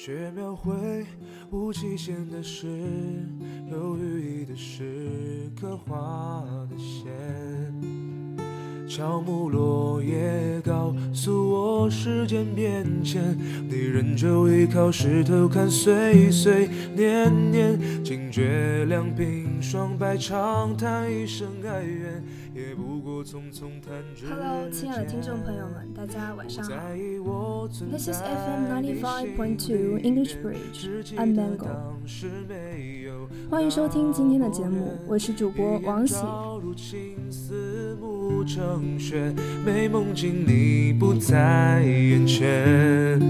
却描绘无期限的诗，有寓意的诗，刻画的线。乔木落叶，告诉我时间变迁。你仍旧依靠石头看岁岁年年，惊觉两鬓霜白，长叹一声哀怨，也不过匆匆弹指间。Hello，亲爱的听众朋友们，大家晚上好。This is FM 95.2 English Bridge. I'm Mango. 欢迎收听今天的节目，我是主播王喜。成雪，美梦境你不在眼前。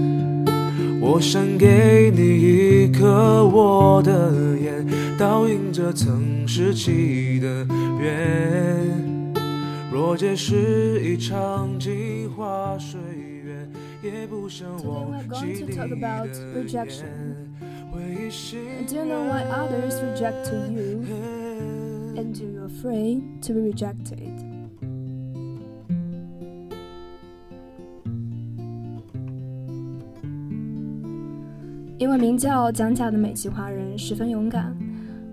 我想给你一颗我的眼，倒映着曾拾起的缘。若皆是一场镜花水月，也不想忘记你的脸。Do you know why others reject you? And do you afraid to be rejected? 一位名叫蒋甲的美籍华人十分勇敢，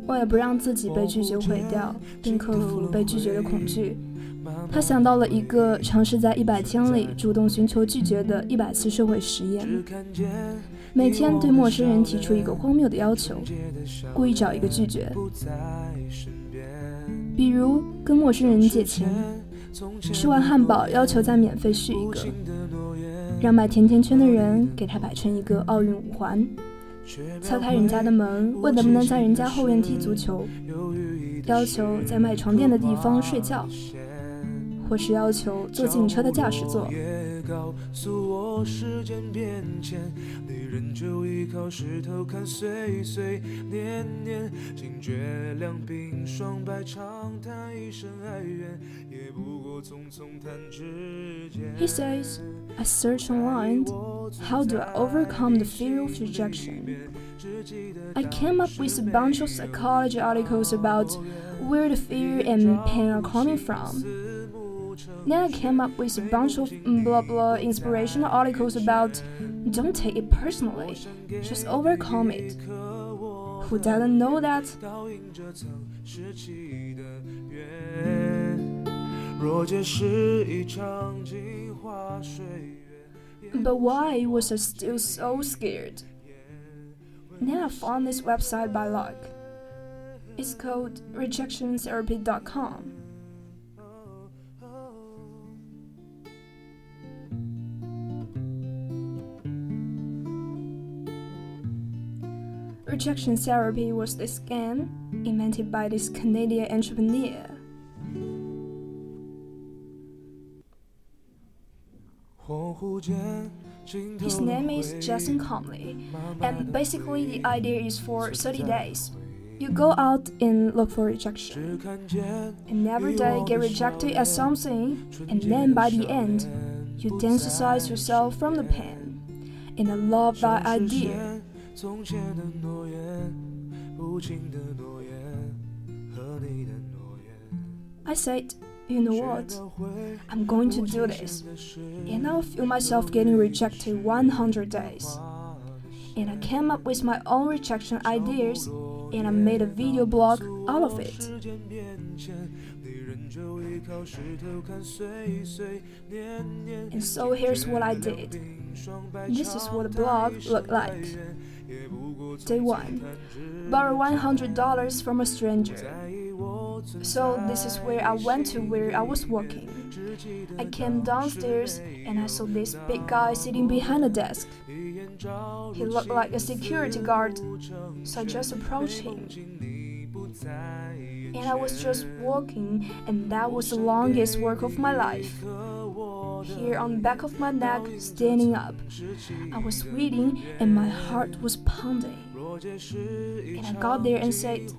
为了不让自己被拒绝毁掉，并克服被拒绝的恐惧，他想到了一个尝试在一百天里主动寻求拒绝的一百次社会实验：每天对陌生人提出一个荒谬的要求，故意找一个拒绝，比如跟陌生人借钱，吃完汉堡要求再免费续一个。让卖甜甜圈的人给他摆成一个奥运五环，敲开人家的门，问能不能在人家后院踢足球，要求在卖床垫的地方睡觉。或是要求坐警车的驾驶座。告诉我时间变迁，你仍旧依靠石头看岁岁年年，惊觉两鬓霜白，长叹一声哀怨，也不过匆匆弹指间。He says, I search online, how do I overcome the fear of rejection? I came up with a bunch of psychology articles about where the fear and pain are coming from. Then I came up with a bunch of mm, blah blah inspirational articles about don't take it personally, just overcome it. Who doesn't know that? But why was I still so scared? Then I found this website by luck. It's called rejectiontherapy.com. rejection therapy was the scam invented by this Canadian entrepreneur. His name is Jason Comely, and basically the idea is for 30 days. You go out and look for rejection, and every day get rejected at something, and then by the end, you densitize yourself from the pain, and I love that idea. I said, you know what? I'm going to do this. And I'll feel myself getting rejected 100 days. And I came up with my own rejection ideas and I made a video blog out of it. And so here's what I did. This is what the blog looked like. Day 1 Borrow $100 from a stranger. So, this is where I went to where I was working. I came downstairs and I saw this big guy sitting behind a desk. He looked like a security guard, so I just approached him. And I was just walking, and that was the longest walk of my life here on the back of my neck, standing up. I was sweating and my heart was pounding. And I got there and said,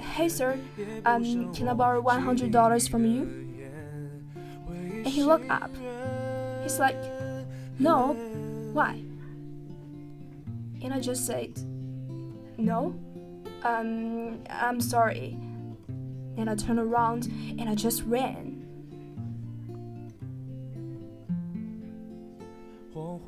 Hey sir, um, can I borrow $100 from you? And he looked up. He's like, No, why? And I just said, No, um, I'm sorry. And I turned around and I just ran. 恍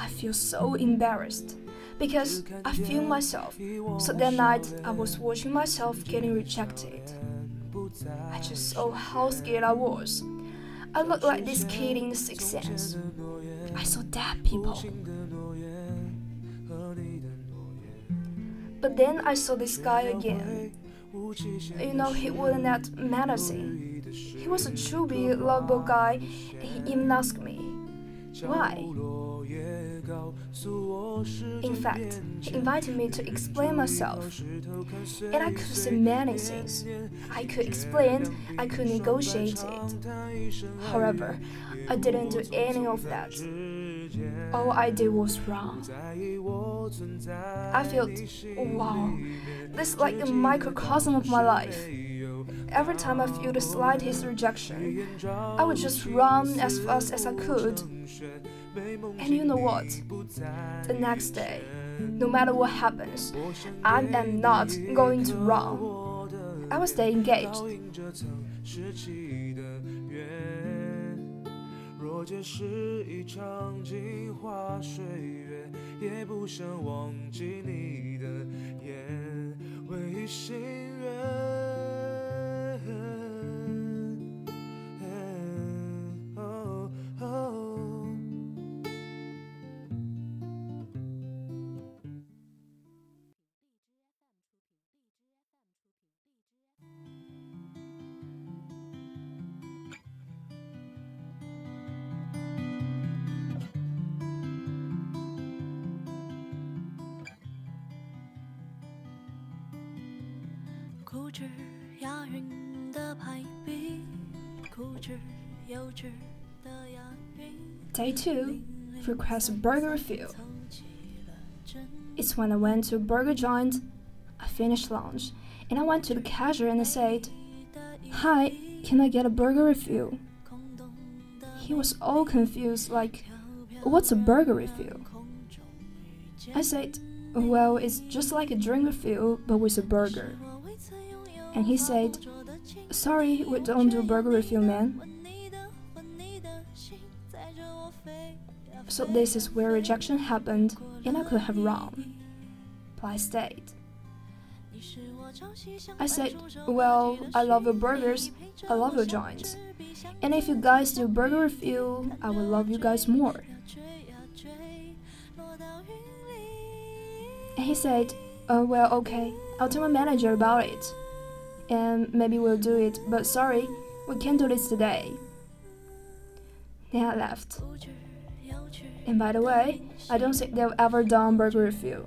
I feel so embarrassed because I feel myself. So that night I was watching myself getting rejected. I just saw how scared I was. I looked like this kid in the Sixth Sense. I saw dead people. But then I saw this guy again. You know, he wasn't that menacing. He was a chubby, lovable guy. and He even asked me, why? In fact, he invited me to explain myself. And I could say many things. I could explain, I could negotiate it. However, I didn't do any of that. All I did was wrong. I felt, wow, this is like a microcosm of my life. Every time I feel the slightest rejection, I would just run as fast as I could. And you know what? The next day, no matter what happens, I am not going to run. I will stay engaged. 若这是一场镜花水月，也不想忘记你的眼，唯心愿。 Day 2 requests a burger refill. It's when I went to a burger joint, I finished lunch, and I went to the cashier and I said, Hi, can I get a burger refill? He was all confused, like, What's a burger refill? I said, Well, it's just like a drink refill, but with a burger. And he said, Sorry, we don't do burger refill, man. So this is where rejection happened, and I could have run. But I stayed. I said, Well, I love your burgers, I love your joints. And if you guys do burger refill, I will love you guys more. And he said, Oh, well, okay, I'll tell my manager about it and maybe we'll do it, but sorry, we can't do this today. Then I left. And by the way, I don't think they've ever done burger review.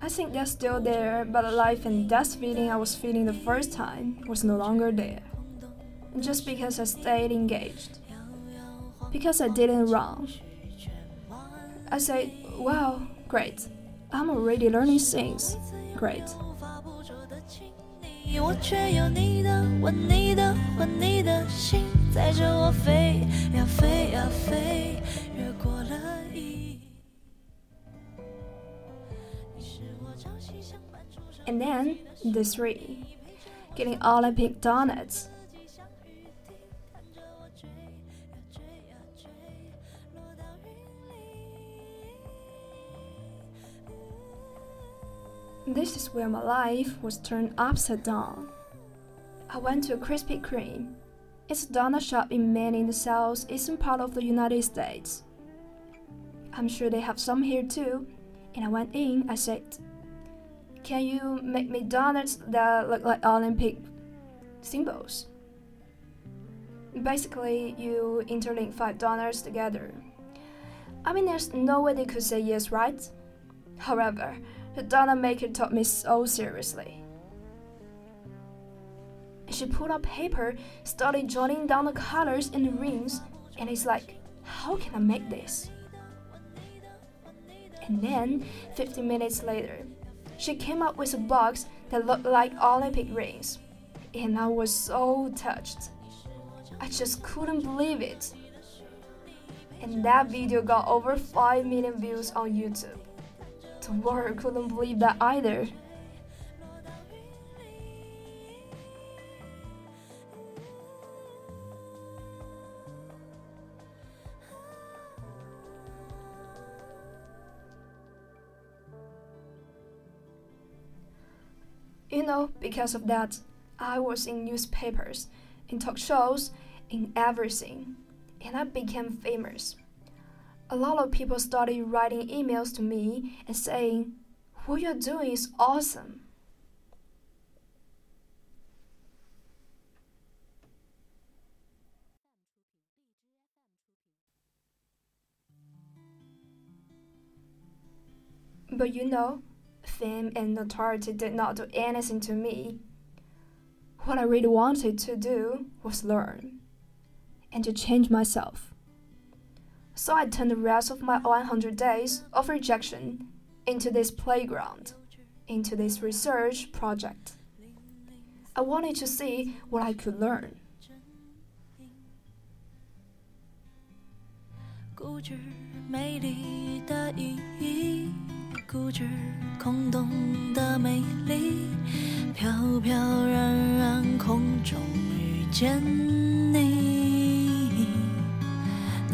I think they're still there, but the life and death feeling I was feeling the first time was no longer there. Just because I stayed engaged because I didn't run. I said, Wow, great. I'm already learning things. Great. And then the three, getting Olympic donuts. This is where my life was turned upside down. I went to a Krispy Kreme. It's a donut shop in Maine in the southeastern part of the United States. I'm sure they have some here too. And I went in, I said, Can you make me donuts that look like Olympic symbols? Basically, you interlink five donuts together. I mean, there's no way they could say yes, right? However, the donut maker took me so seriously. She pulled out paper, started jotting down the colors and the rings, and it's like, how can I make this? And then, 15 minutes later, she came up with a box that looked like Olympic rings, and I was so touched. I just couldn't believe it. and that video got over 5 million views on YouTube. World couldn't believe that either. You know, because of that, I was in newspapers, in talk shows, in everything, and I became famous. A lot of people started writing emails to me and saying, What you're doing is awesome. But you know, fame and notoriety did not do anything to me. What I really wanted to do was learn and to change myself. So I turned the rest of my 100 days of rejection into this playground, into this research project. I wanted to see what I could learn.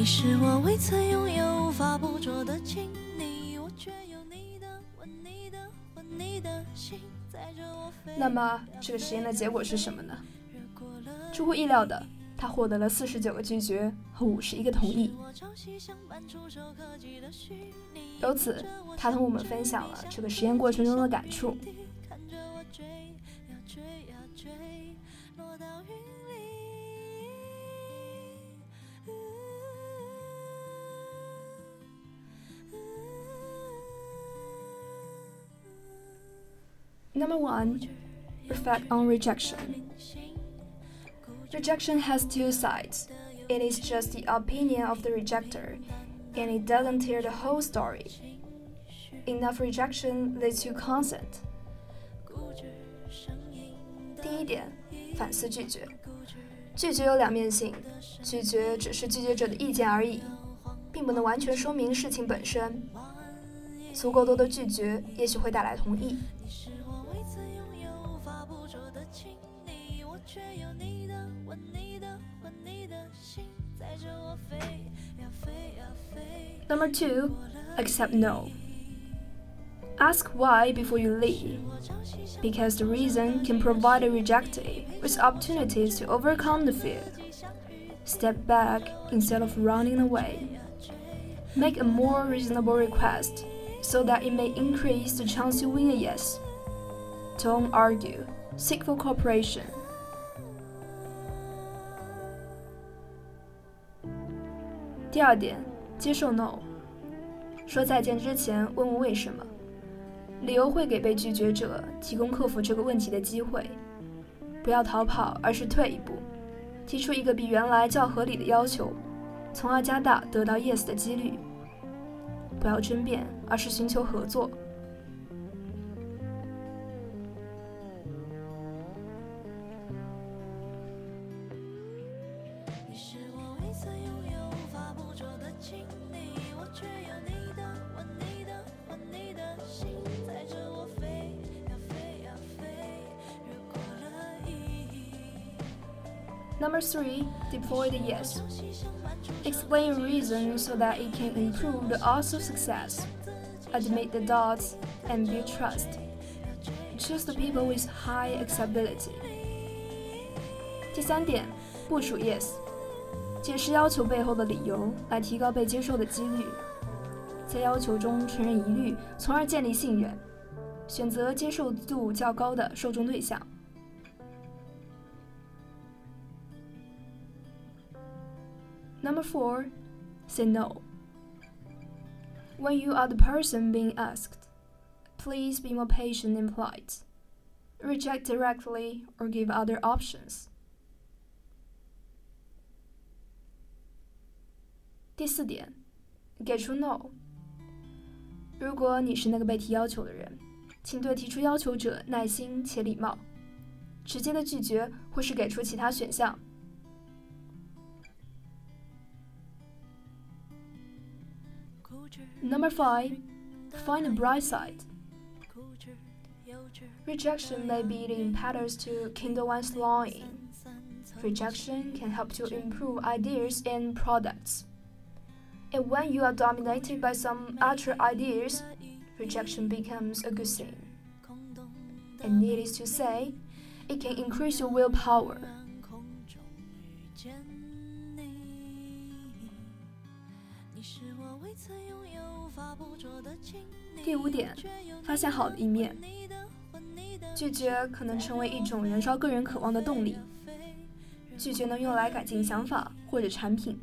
你是我未曾拥有、无法捕捉的亲昵，我却有你的吻、你的魂、你的心，载着我飞。那么，这个实验的结果是什么呢？出乎意料的。他获得了四十九个拒绝和五十一个同意。由此，他同我们分享了这个实验过程中的感触。Number one, reflect on rejection. Rejection has two sides. It is just the opinion of the rejecter, and it doesn't tell the whole story. Enough rejection leads to consent. 第一点，反思拒绝。拒绝有两面性，拒绝只是拒绝者的意见而已，并不能完全说明事情本身。足够多的拒绝，也许会带来同意。 Number two, accept no. Ask why before you leave, because the reason can provide a rejectee with opportunities to overcome the fear. Step back instead of running away. Make a more reasonable request so that it may increase the chance you win a yes. Don't argue, seek for cooperation. Third, 接受 no。说再见之前，问问为什么，理由会给被拒绝者提供克服这个问题的机会。不要逃跑，而是退一步，提出一个比原来较合理的要求，从而加大得到 yes 的几率。不要争辩，而是寻求合作。Number three, deploy the yes. Explain reason so that it can improve the odds of success. Admit the doubts and build trust. Choose the people with high acceptability. 第三点，部署 yes，解释要求背后的理由，来提高被接受的几率。在要求中承认疑虑，从而建立信任。选择接受度较高的受众对象。 Number four, say no. When you are the person being asked, please be more patient and polite. Reject directly or give other options. 第四点，给出 no。如果你是那个被提要求的人，请对提出要求者耐心且礼貌。直接的拒绝或是给出其他选项。 Number five, find the bright side. Rejection may be the impetus to kindle one's longing. Rejection can help to improve ideas and products. And when you are dominated by some other ideas, rejection becomes a good thing. And needless to say, it can increase your willpower. 第五点，发现好的一面。拒绝可能成为一种燃烧个人渴望的动力。拒绝能用来改进想法或者产品。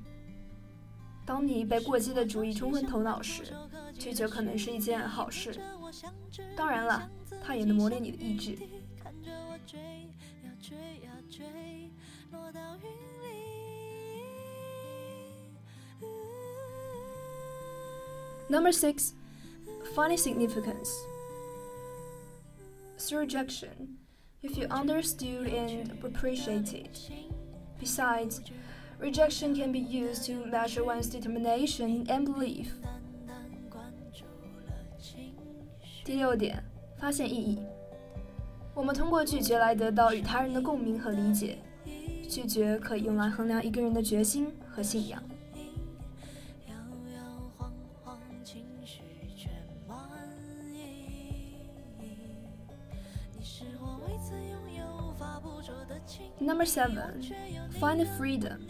当你被过激的主意冲昏头脑时，拒绝可能是一件好事。当然了，它也能磨练你的意志。Number six, funny significance. Through rejection, you feel understood and appreciated. Besides, rejection can be used to measure one's determination and belief. 第六点，发现意义。我们通过拒绝来得到与他人的共鸣和理解。拒绝可以用来衡量一个人的决心和信仰。 Number seven, find freedom.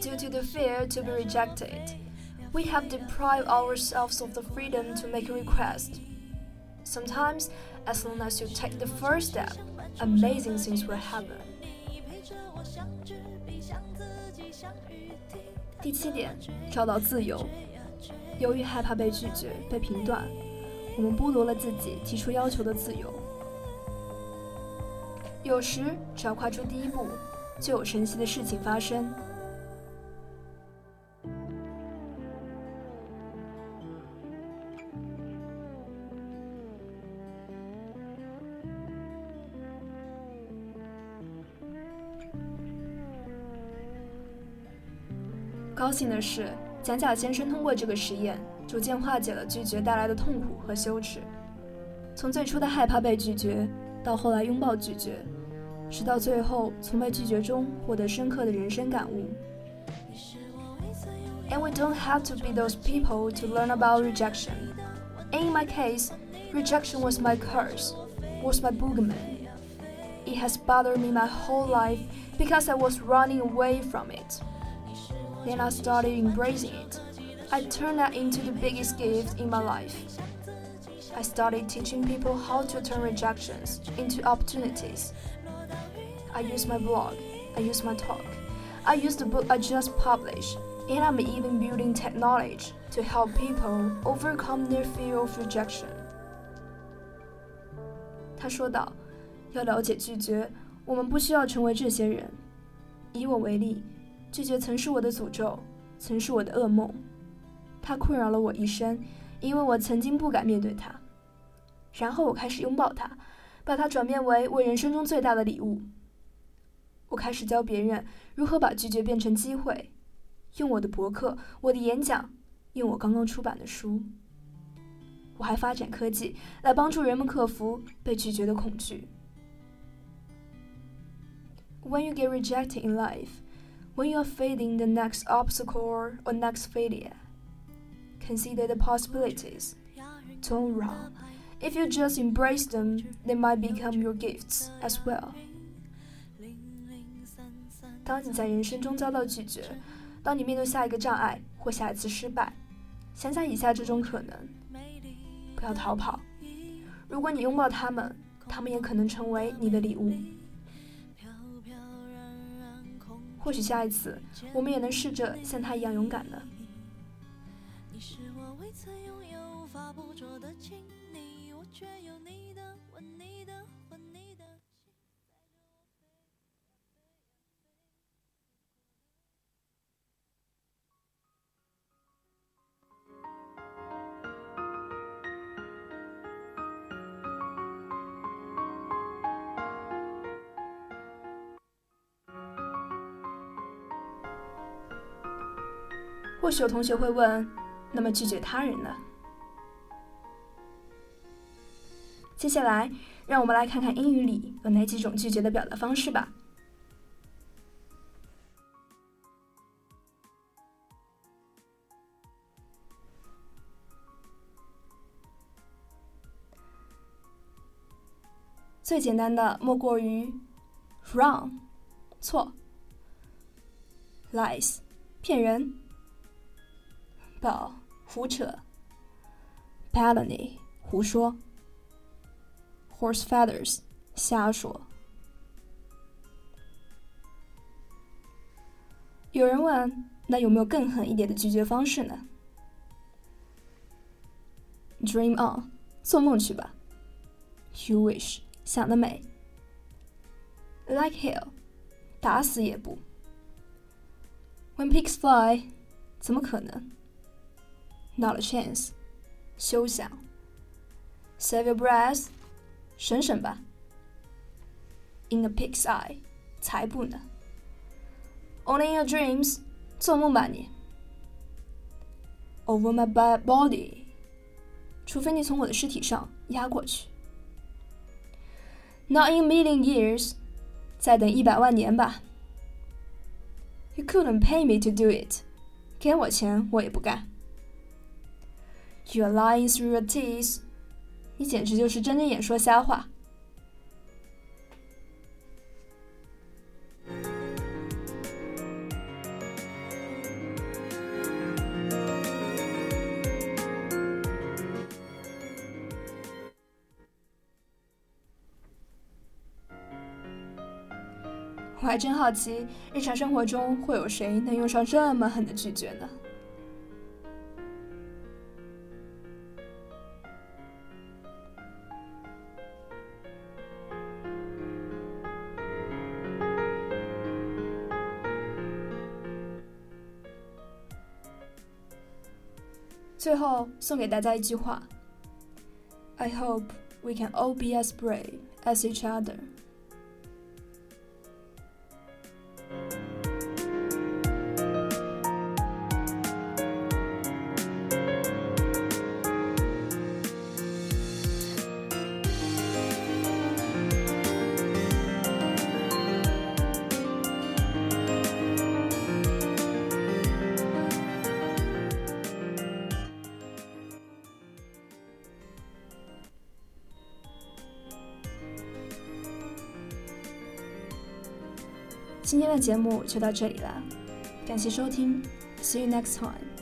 Due to the fear to be rejected, we have deprived ourselves of the freedom to make a request. Sometimes, as long as you take the first step, amazing things will happen. 第七点，找到自由。由于害怕被拒绝、被评断，我们剥夺了自己提出要求的自由。 有时，只要跨出第一步，就有神奇的事情发生。高兴的是，蒋甲先生通过这个实验，逐渐化解了拒绝带来的痛苦和羞耻。从最初的害怕被拒绝，到后来拥抱拒绝。直到最后，从被拒绝中获得深刻的人生感悟。And we don't have to be those people to learn about rejection. In my case, rejection was my curse, was my boogeyman. It has bothered me my whole life because I was running away from it. Then I started embracing it. I turned that into the biggest gift in my life. I started teaching people how to turn rejections into opportunities. I use my blog, I use my talk, I use the book I just published, and I'm even building technology to help people overcome their fear of rejection. 他说道：“要了解拒绝，我们不需要成为这些人。以我为例，拒绝曾是我的诅咒，曾是我的噩梦。它困扰了我一生，因为我曾经不敢面对它。然后我开始拥抱它，把它转变为我人生中最大的礼物。”我开始教别人如何把拒绝变成机会，用我的博客、我的演讲，用我刚刚出版的书。我还发展科技来帮助人们克服被拒绝的恐惧。When you get rejected in life, when you are facing the next obstacle or next failure, consider the possibilities. Don't run. If you just embrace them, they might become your gifts as well. 当你在人生中遭到拒绝，当你面对下一个障碍或下一次失败，想想以下这种可能：不要逃跑。如果你拥抱他们，他们也可能成为你的礼物。或许下一次，我们也能试着像他一样勇敢呢。或许有同学会问，那么拒绝他人呢？接下来，让我们来看看英语里有哪几种拒绝的表达方式吧。最简单的莫过于 wrong，错；lies，骗人；宝，胡扯 Palony，胡说；horse feathers，瞎说。有人问，那有没有更狠一点的拒绝方式呢？Dream on，做梦去吧。You wish。想得美！Like hell，打死也不。When pigs fly，怎么可能 ？Not a chance，休想。Save your breath，省省吧。In a pig's eye，才不呢。Only in your dreams，做梦吧你。Over my body，除非你从我的尸体上压过去。Not in a million years，再等一百万年吧。You couldn't pay me to do it，给我钱我也不干。 You're lying through your teeth，你简直就是睁着眼说瞎话。我还真好奇，日常生活中会有谁能用上这么狠的拒绝呢？最后送给大家一句话：I hope we can all be as brave as each other. 今天的节目就到这里了，感谢收听，See you next time。